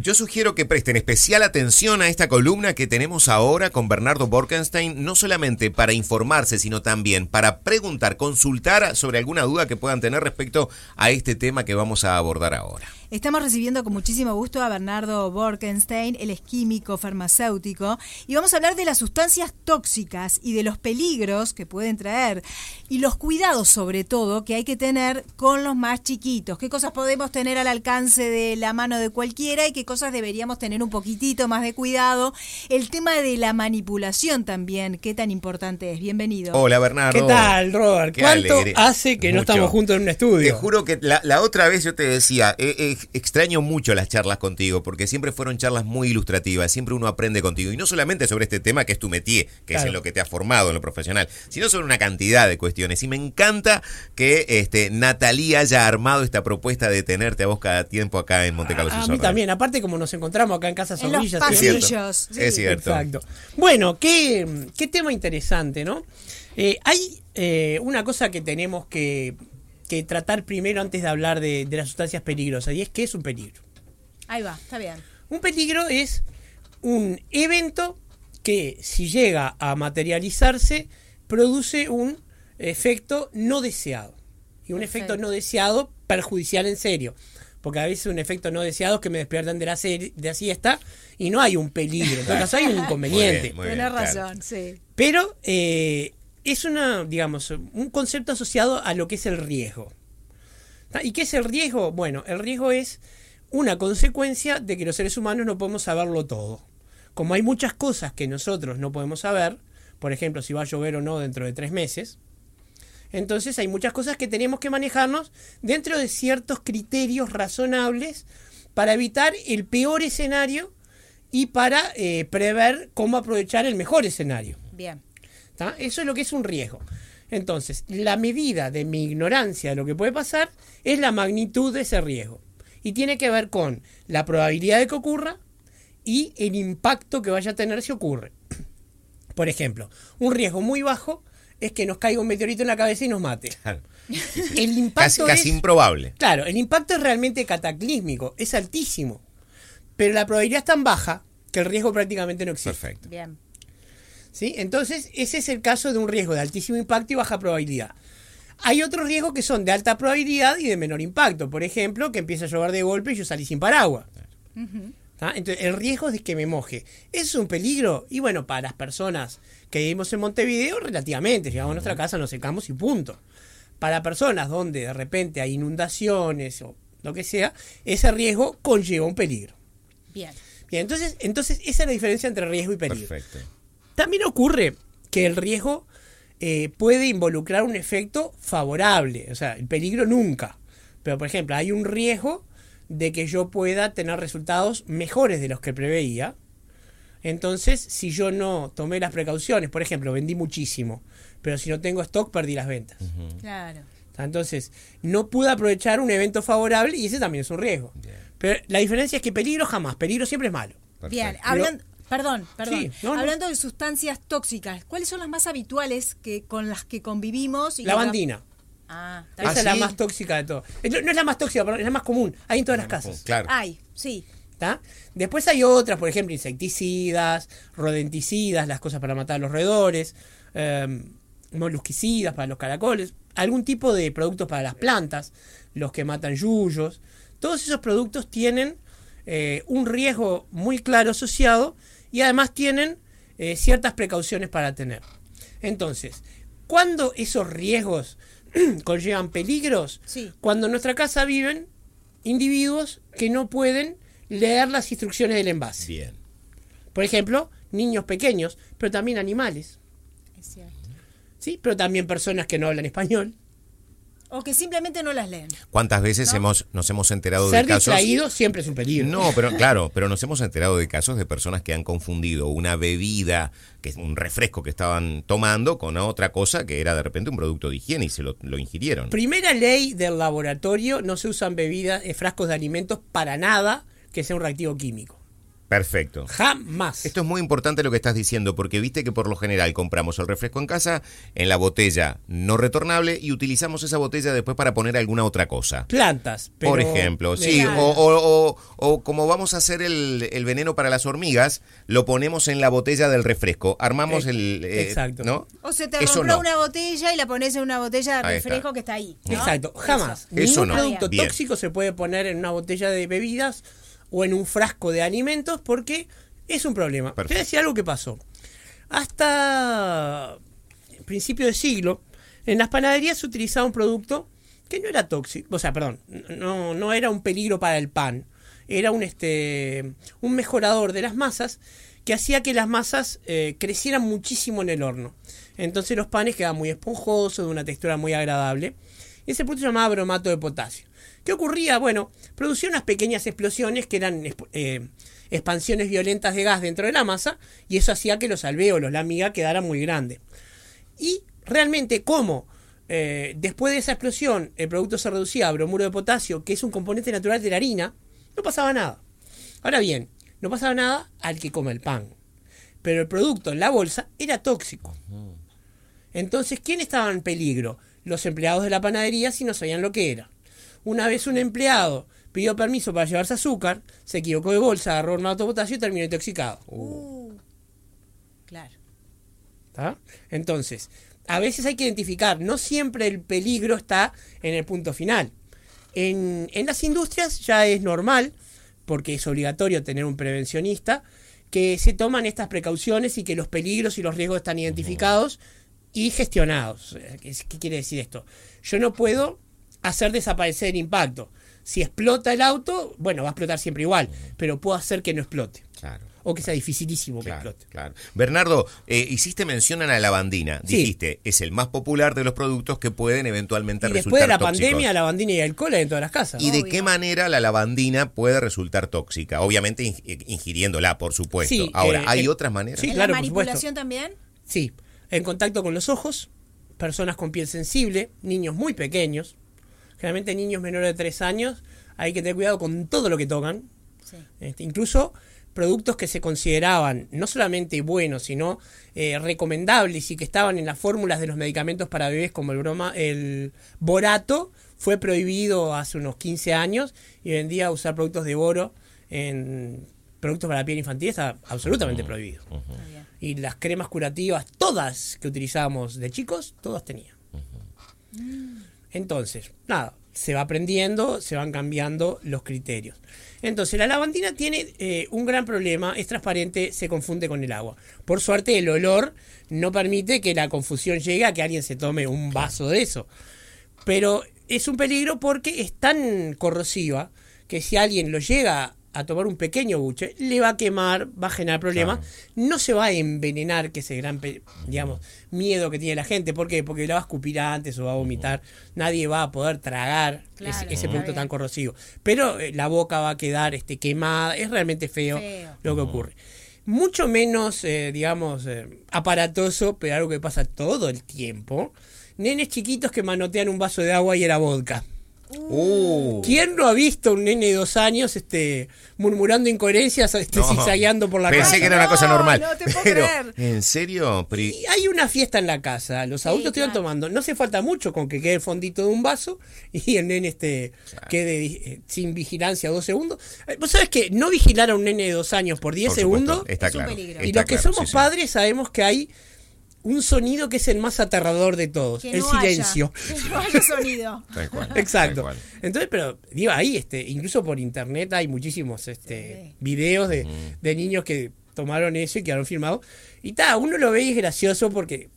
Yo sugiero que presten especial atención a esta columna que tenemos ahora con Bernardo Borkenstein, no solamente para informarse, sino también para preguntar, consultar sobre alguna duda que puedan tener respecto a este tema que vamos a abordar ahora. Estamos recibiendo con muchísimo gusto a Bernardo Borkenstein, él es químico farmacéutico, y vamos a hablar de las sustancias tóxicas y de los peligros que pueden traer y los cuidados sobre todo que hay que tener con los más chiquitos. ¿Qué cosas podemos tener al alcance de la mano de cualquiera y qué cosas deberíamos tener un poquitito más de cuidado? El tema de la manipulación también, qué tan importante es. Bienvenido. Hola Bernardo. ¿Qué tal, Robert? ¿Cuánto hace que no estamos juntos en un estudio? Te juro que la, otra vez yo te decía, eh, eh, extraño mucho las charlas contigo, porque siempre fueron charlas muy ilustrativas, siempre uno aprende contigo, y no solamente sobre este tema que es tu métier, que es en lo que te ha formado en lo profesional, sino sobre una cantidad de cuestiones. Y me encanta que este, Natalia haya armado esta propuesta de tenerte a vos cada tiempo acá en Monte Carlo. A, mí también, aparte como nos encontramos acá en Casa Sombrilla. En pasillos. Es cierto. Exacto. Bueno, qué, qué tema interesante, ¿no? Eh, hay eh, una cosa que tenemos que que tratar primero antes de hablar de, las sustancias peligrosas, y es que es un peligro. Ahí va, está bien. Un peligro es un evento que si llega a materializarse produce un efecto no deseado. Y un efecto no deseado perjudicial en serio. Porque a veces un efecto no deseado es que me despiertan de la, de siesta y no hay un peligro. En todo caso hay un inconveniente. Tienes razón, sí. Pero eh, es una, digamos, un concepto asociado a lo que es el riesgo. ¿Y qué es el riesgo? Bueno, el riesgo es una consecuencia de que los seres humanos no podemos saberlo todo. Como hay muchas cosas que nosotros no podemos saber, por ejemplo, si va a llover o no dentro de tres meses, entonces hay muchas cosas que tenemos que manejarnos dentro de ciertos criterios razonables para evitar el peor escenario y para eh, prever cómo aprovechar el mejor escenario. Bien. Eso es lo que es un riesgo. Entonces, la medida de mi ignorancia de lo que puede pasar es la magnitud de ese riesgo. Y tiene que ver con la probabilidad de que ocurra y el impacto que vaya a tener si ocurre. Por ejemplo, un riesgo muy bajo es que nos caiga un meteorito en la cabeza y nos mate. El impacto casi, es, improbable. Claro, el impacto es realmente cataclísmico, es altísimo. Pero la probabilidad es tan baja que el riesgo prácticamente no existe. Perfecto. Bien. ¿Sí? Entonces, ese es el caso de un riesgo de altísimo impacto y baja probabilidad. Hay otros riesgos que son de alta probabilidad y de menor impacto. Por ejemplo, que empieza a llover de golpe y yo salí sin paraguas. Entonces, el riesgo de que me moje. ¿Es un peligro? Y bueno, para las personas que vivimos en Montevideo, relativamente. Llegamos a nuestra casa, nos secamos y punto. Para personas donde de repente hay inundaciones o lo que sea, ese riesgo conlleva un peligro. Bien. Bien, entonces, entonces esa es la diferencia entre riesgo y peligro. Perfecto. También ocurre que el riesgo eh, puede involucrar un efecto favorable, o sea, el peligro nunca. Pero, por ejemplo, hay un riesgo de que yo pueda tener resultados mejores de los que preveía. Entonces, si yo no tomé las precauciones, por ejemplo, vendí muchísimo, pero si no tengo stock, perdí las ventas. Claro. Entonces, no pude aprovechar un evento favorable y ese también es un riesgo. Pero la diferencia es que peligro jamás, peligro siempre es malo. Bien, hablando, Perdón, perdón. Hablando de sustancias tóxicas, ¿cuáles son las más habituales que con las que convivimos? la bandina. Ah, Esa es la ¿Ah, más tóxica de todo. No es la más tóxica, pero es la más común. Hay en todas las casas. Claro. Hay, sí. Después hay otras, por ejemplo, insecticidas, rodenticidas, las cosas para matar a los roedores, em, molusquicidas para los caracoles, algún tipo de productos para las plantas, los que matan yuyos. Todos esos productos tienen eh, un riesgo muy claro asociado y además tienen eh, ciertas precauciones para tener. Entonces, ¿cuándo esos riesgos conllevan peligros? Cuando en nuestra casa viven individuos que no pueden leer las instrucciones del envase. Bien. Por ejemplo, niños pequeños, pero también animales. Es cierto. Sí, pero también personas que no hablan español. O que simplemente no las leen. ¿Cuántas veces hemos, nos hemos enterado de casos? Ser distraído siempre es un peligro. No, pero claro, pero nos hemos enterado de casos de personas que han confundido una bebida, que es un refresco que estaban tomando, con otra cosa que era de repente un producto de higiene y se lo, ingirieron. Primera ley del laboratorio, no se usan bebidas, eh, frascos de alimentos para nada que sea un reactivo químico. Perfecto. Jamás. Esto es muy importante lo que estás diciendo, porque viste que por lo general compramos el refresco en casa en la botella no retornable y utilizamos esa botella después para poner alguna otra cosa. Plantas. pero- Por ejemplo, sí, o, o- o- o como vamos a hacer el, el veneno para las hormigas, lo ponemos en la botella del refresco. Armamos Ex- el... eh, exacto. ¿no? O se te Eso rompió no. una botella y la pones en una botella de refresco está. que está ahí. ¿no? Exacto, jamás. Eso. Eso Ningún no. producto Bien. tóxico se puede poner en una botella de bebidas o en un frasco de alimentos porque es un problema. Te voy a Perfecto. decir algo que pasó. Hasta principio de siglo, en las panaderías se utilizaba un producto que no era tóxico, o sea, perdón, no, no era un peligro para el pan, era un, este, un mejorador de las masas que hacía que las masas eh, crecieran muchísimo en el horno. Entonces los panes quedaban muy esponjosos, de una textura muy agradable. Ese producto se llamaba bromato de potasio. ¿Qué ocurría? Bueno, producía unas pequeñas explosiones que eran eh, expansiones violentas de gas dentro de la masa y eso hacía que los alvéolos, la miga, quedaran muy grandes. Y realmente, como eh, después de esa explosión el producto se reducía a bromuro de potasio, que es un componente natural de la harina, no pasaba nada. Ahora bien, no pasaba nada al que come el pan. Pero el producto en la bolsa era tóxico. Entonces, ¿quién estaba en peligro? Los empleados de la panadería si no sabían lo que era. Una vez un empleado pidió permiso para llevarse azúcar, se equivocó de bolsa, agarró bromato de potasio y terminó intoxicado. Uh, claro. ¿Tá? Entonces, a veces hay que identificar, no siempre el peligro está en el punto final. En, en las industrias ya es normal, porque es obligatorio tener un prevencionista, que se toman estas precauciones y que los peligros y los riesgos están identificados y gestionados. Eh, ¿Qué, qué quiere decir esto? Yo no puedo hacer desaparecer el impacto. Si explota el auto, bueno, va a explotar siempre igual, pero puedo hacer que no explote. Claro. O que sea dificilísimo que Claro, explote. claro. Bernardo, eh, hiciste mención a la lavandina. Sí. Dijiste, es el más popular de los productos que pueden eventualmente Y resultar después de la tóxicos. pandemia, la bandina y el alcohol hay en todas las casas. ¿Y de Obvio. qué manera la lavandina puede resultar tóxica? Obviamente eh, ingiriéndola, por supuesto. Sí, Ahora, eh, ¿hay eh, otras maneras? sí. ¿En claro, la por manipulación también? Sí, en contacto con los ojos, personas con piel sensible, niños muy pequeños, generalmente niños menores de 3 años, hay que tener cuidado con todo lo que tocan, Sí. este, incluso productos que se consideraban no solamente buenos, sino eh, recomendables y que estaban en las fórmulas de los medicamentos para bebés como el broma, el borato, fue prohibido hace unos 15 años y hoy en día usar productos de boro en productos para la piel infantil está absolutamente prohibido. Bien. Y las cremas curativas, todas que utilizábamos de chicos, todas tenían. Entonces, nada, se va aprendiendo, se van cambiando los criterios. Entonces, la lavandina tiene eh, un gran problema, es transparente, se confunde con el agua. Por suerte, el olor no permite que la confusión llegue a que alguien se tome un vaso de eso. Pero es un peligro porque es tan corrosiva que si alguien lo llega a tomar un pequeño buche, le va a quemar, va a generar problemas. No se va a envenenar, que es el gran, digamos, miedo que tiene la gente. ¿Por qué? Porque la va a escupir antes o va a vomitar. Nadie va a poder tragar Claro, ese, ese producto tan corrosivo. Pero eh, la boca va a quedar este, quemada. Es realmente feo, Feo. lo que ocurre. Mucho menos, eh, digamos, eh, aparatoso, pero algo que pasa todo el tiempo. Nenes chiquitos que manotean un vaso de agua y era vodka. Uh, ¿Quién no ha visto a un nene de dos años este, murmurando incoherencias, este, No. zigzagueando por la Pensé casa? que era una cosa normal. no te puedo pero, creer. ¿en serio? Y hay una fiesta en la casa, los adultos están claro. tomando. No hace falta mucho con que quede el fondito de un vaso y el nene este, quede eh, sin vigilancia dos segundos. Eh, Vos sabés que no vigilar a un nene de dos años por 10 por supuesto, segundos. está es un claro. peligro. Y los que claro, somos sí, sí. padres sabemos que hay un sonido que es el más aterrador de todos, Que el no haya- silencio. que no haya sonido. Tal cual, Exacto. tal cual. Entonces, pero digo, ahí, este, incluso por internet hay muchísimos este, Sí. videos de, de niños que tomaron eso y quedaron filmados. Y ta, uno lo ve y es gracioso porque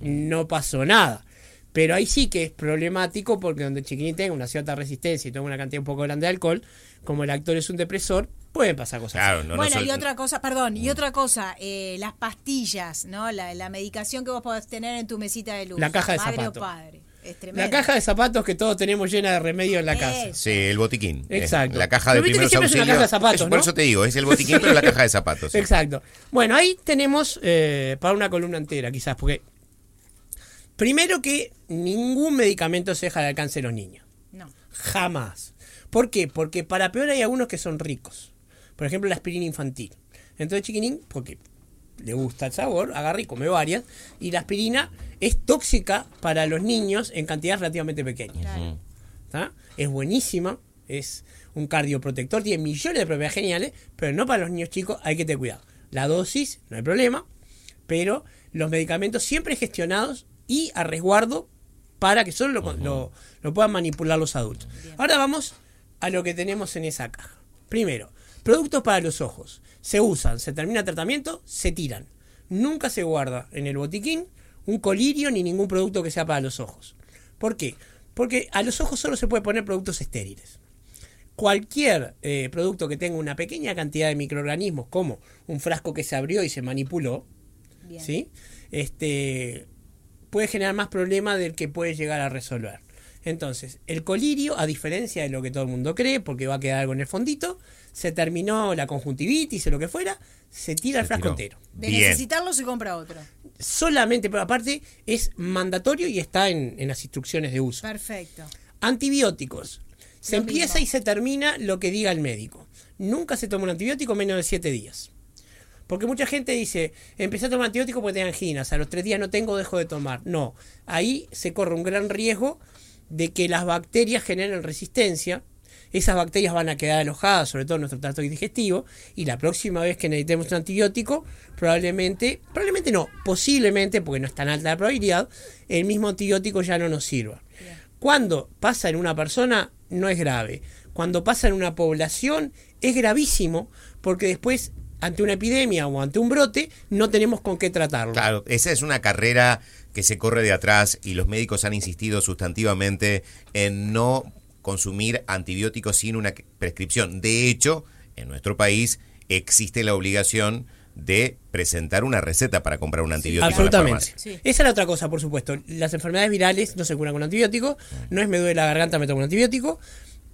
no pasó nada. Pero ahí sí que es problemático porque donde el chiquitín tenga una cierta resistencia y toma una cantidad un poco grande de alcohol, como el actor es un depresor, pueden pasar cosas. Claro, no, no bueno, sol- y otra cosa, perdón, y otra cosa, eh, las pastillas, ¿no? La, la medicación que vos podés tener en tu mesita de luz. La caja de Madre o zapato. padre. Es La caja de zapatos que todos tenemos llena de remedio en la casa. Sí, el botiquín. Exacto. La caja de primeros siempre es una auxilios. caja de zapatos, Es- Por ¿no? eso te digo, es el botiquín, pero la caja de zapatos. sí. Exacto. Bueno, ahí tenemos eh, para una columna entera, quizás, porque primero que ningún medicamento se deja al alcance de los niños. No. Jamás. ¿Por qué? Porque para peor hay algunos que son ricos. Por ejemplo, la aspirina infantil. Entonces, chiquinín, porque le gusta el sabor, agarra y come varias. Y la aspirina es tóxica para los niños en cantidades relativamente pequeñas. ¿Tá? Es buenísima, es un cardioprotector, tiene millones de propiedades geniales, pero no para los niños chicos, hay que tener cuidado. La dosis, no hay problema, pero los medicamentos siempre gestionados y a resguardo para que solo lo, lo- lo puedan manipular los adultos. Ahora vamos a lo que tenemos en esa caja. Primero, productos para los ojos. Se usan, se termina el tratamiento, se tiran. Nunca se guarda en el botiquín un colirio ni ningún producto que sea para los ojos. ¿Por qué? Porque a los ojos solo se puede poner productos estériles cualquier eh, producto que tenga una pequeña cantidad de microorganismos, como un frasco que se abrió y se manipuló, Bien. ¿sí? este, puede generar más problemas del que puede llegar a resolver. Entonces, el colirio, a diferencia de lo que todo el mundo cree, porque va a quedar algo en el fondito, se terminó la conjuntivitis o lo que fuera, se tira el frasco tiró. entero. De Bien. necesitarlo se compra otro. Solamente, pero aparte es mandatorio y está en, en las instrucciones de uso. Perfecto. Antibióticos. Se Lo empieza mismo. y se termina lo que diga el médico. Nunca se toma un antibiótico menos de 7 días. Porque mucha gente dice, empecé a tomar antibiótico porque tengo anginas, a los 3 días no tengo, dejo de tomar. No, ahí se corre un gran riesgo de que las bacterias generen resistencia. Esas bacterias van a quedar alojadas, sobre todo en nuestro tracto digestivo, y la próxima vez que necesitemos un antibiótico, probablemente, probablemente no, posiblemente, porque no es tan alta la probabilidad, el mismo antibiótico ya no nos sirva. Cuando pasa en una persona no es grave. Cuando pasa en una población es gravísimo porque después ante una epidemia o ante un brote no tenemos con qué tratarlo. Claro, esa es una carrera que se corre de atrás y los médicos han insistido sustantivamente en no consumir antibióticos sin una prescripción. De hecho, en nuestro país existe la obligación de presentar una receta para comprar un antibiótico en la Absolutamente. Sí. Esa es la otra cosa, por supuesto. Las enfermedades virales no se curan con antibiótico. No es me duele la garganta, me tomo un antibiótico.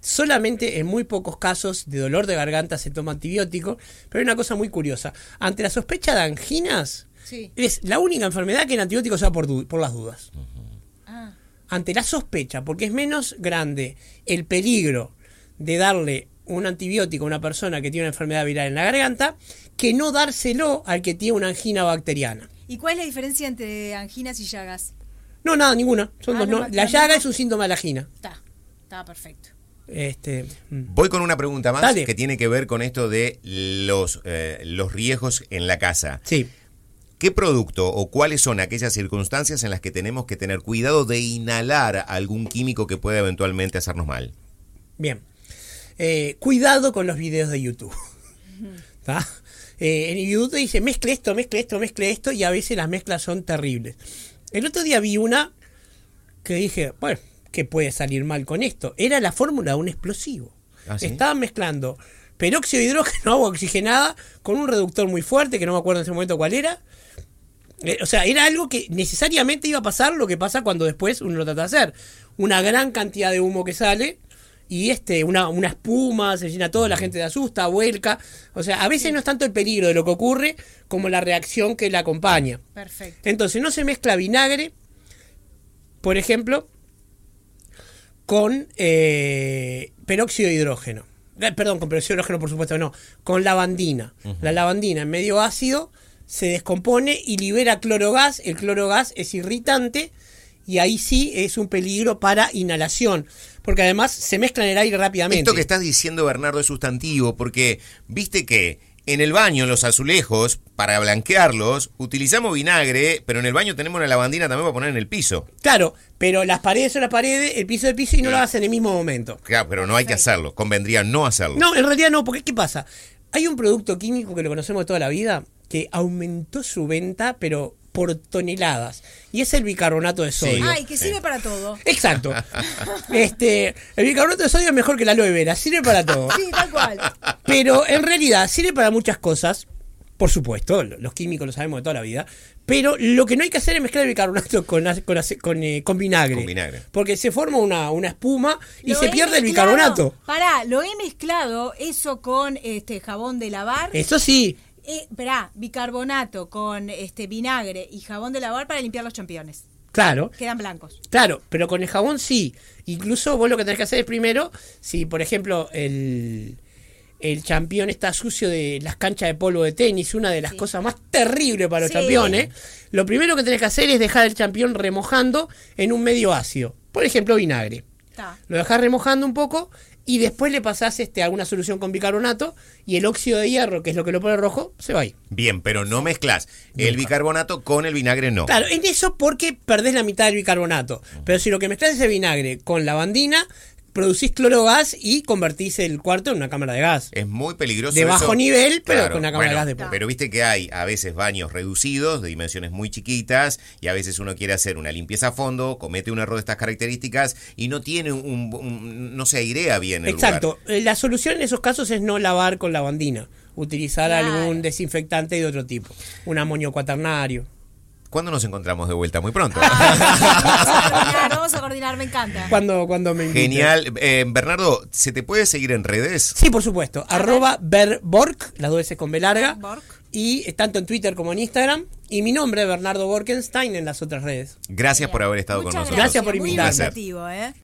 Solamente en muy pocos casos de dolor de garganta se toma antibiótico. Pero hay una cosa muy curiosa. Ante la sospecha de anginas, Sí. es la única enfermedad que el antibiótico se da por, por las dudas. Ah, ante la sospecha, porque es menos grande el peligro de darle un antibiótico a una persona que tiene una enfermedad viral en la garganta, que no dárselo al que tiene una angina bacteriana. ¿Y cuál es la diferencia entre anginas y llagas? No, nada, ninguna. Son Ah, dos, no, no. la La llaga es un síntoma de la angina. Está, está perfecto. Este, mm. Voy con una pregunta más Dale. que tiene que ver con esto de los, eh, los riesgos en la casa. sí. ¿Qué producto o cuáles son aquellas circunstancias en las que tenemos que tener cuidado de inhalar algún químico que pueda eventualmente hacernos mal? Bien. Eh, cuidado con los videos de YouTube. Eh, en YouTube te dice mezcle esto, mezcle esto, mezcle esto, y a veces las mezclas son terribles. El otro día vi una que dije, bueno, ¿qué puede salir mal con esto? Era la fórmula de un explosivo. ¿Ah, sí? Estaban mezclando peróxido de hidrógeno, agua oxigenada, con un reductor muy fuerte, que no me acuerdo en ese momento cuál era. Eh, o sea, era algo que necesariamente iba a pasar lo que pasa cuando después uno lo trata de hacer. Una gran cantidad de humo que sale y este una, una espuma, se llena todo, la gente se asusta, vuelca. O sea, a veces no es tanto el peligro de lo que ocurre como la reacción que la acompaña. Perfecto. Entonces no se mezcla vinagre, por ejemplo, con eh, peróxido de hidrógeno. Eh, Perdón, con peróxido de hidrógeno, por supuesto, no. Con lavandina. La lavandina en medio ácido se descompone y libera clorogás. El clorogás es irritante y ahí sí es un peligro para inhalación. Porque además se mezcla en el aire rápidamente. Esto que estás diciendo, Bernardo, es sustantivo, porque viste que en el baño, en los azulejos, para blanquearlos, utilizamos vinagre, pero en el baño tenemos una lavandina también para poner en el piso. Claro, pero las paredes son las paredes, el piso es el piso y no lo hagas en el mismo momento. Claro, pero no hay que hacerlo, convendría no hacerlo. No, en realidad no, porque ¿qué pasa? Hay un producto químico que lo conocemos de toda la vida que aumentó su venta, pero por toneladas. Y es el bicarbonato de sodio. Ay, que sirve para todo. Exacto. Este, el bicarbonato de sodio es mejor que la aloe vera, sirve para todo. Sí, tal cual. Pero en realidad sirve para muchas cosas. Por supuesto, lo- los químicos lo sabemos de toda la vida. Pero lo que no hay que hacer es mezclar el bicarbonato con, con, eh, con vinagre. Con vinagre. Porque se forma una, una espuma y Lo se pierde el bicarbonato. Pará, lo he mezclado eso con este jabón de lavar. Eso sí. Eh, esperá, bicarbonato con este vinagre y jabón de lavar para limpiar los championes. Claro. Quedan blancos. Claro, pero con el jabón sí. Incluso vos lo que tenés que hacer es primero, si por ejemplo el, el champión está sucio de las canchas de polvo de tenis, una de las Sí. cosas más terribles para los Sí. championes, lo primero que tenés que hacer es dejar el champión remojando en un medio ácido. Por ejemplo, vinagre. Lo dejás remojando un poco y después le pasás este, alguna solución con bicarbonato y el óxido de hierro, que es lo que lo pone rojo, se va ahí. Bien, pero no mezclas el bicarbonato con el vinagre, no. Claro, en eso porque perdés la mitad del bicarbonato. Pero si lo que mezclas es el vinagre con lavandina, producís clorogas y convertís el cuarto en una cámara de gas. Es muy peligroso. De bajo eso. nivel, pero con una cámara de gas de Pero viste que hay a veces baños reducidos, de dimensiones muy chiquitas, y a veces uno quiere hacer una limpieza a fondo, comete un error de estas características y no tiene un, un- no se airea bien el Exacto. lugar. Eh, La solución en esos casos es no lavar con lavandina. Utilizar Claro. algún desinfectante de otro tipo. Un amonio cuaternario. ¿Cuándo nos encontramos de vuelta? Muy pronto. Vamos a coordinar, vamos a coordinar, me encanta. Cuando, cuando me inviten. Genial. Eh, Bernardo, ¿se te puede seguir en redes? Sí, por supuesto. Arroba Berbork, las dos veces con B larga. Berbork. Y tanto en Twitter como en Instagram. Y mi nombre, Bernardo Borkenstein, en las otras redes. Gracias por haber estado Muchas con nosotros. Gracias por Muy invitarme. ¿eh?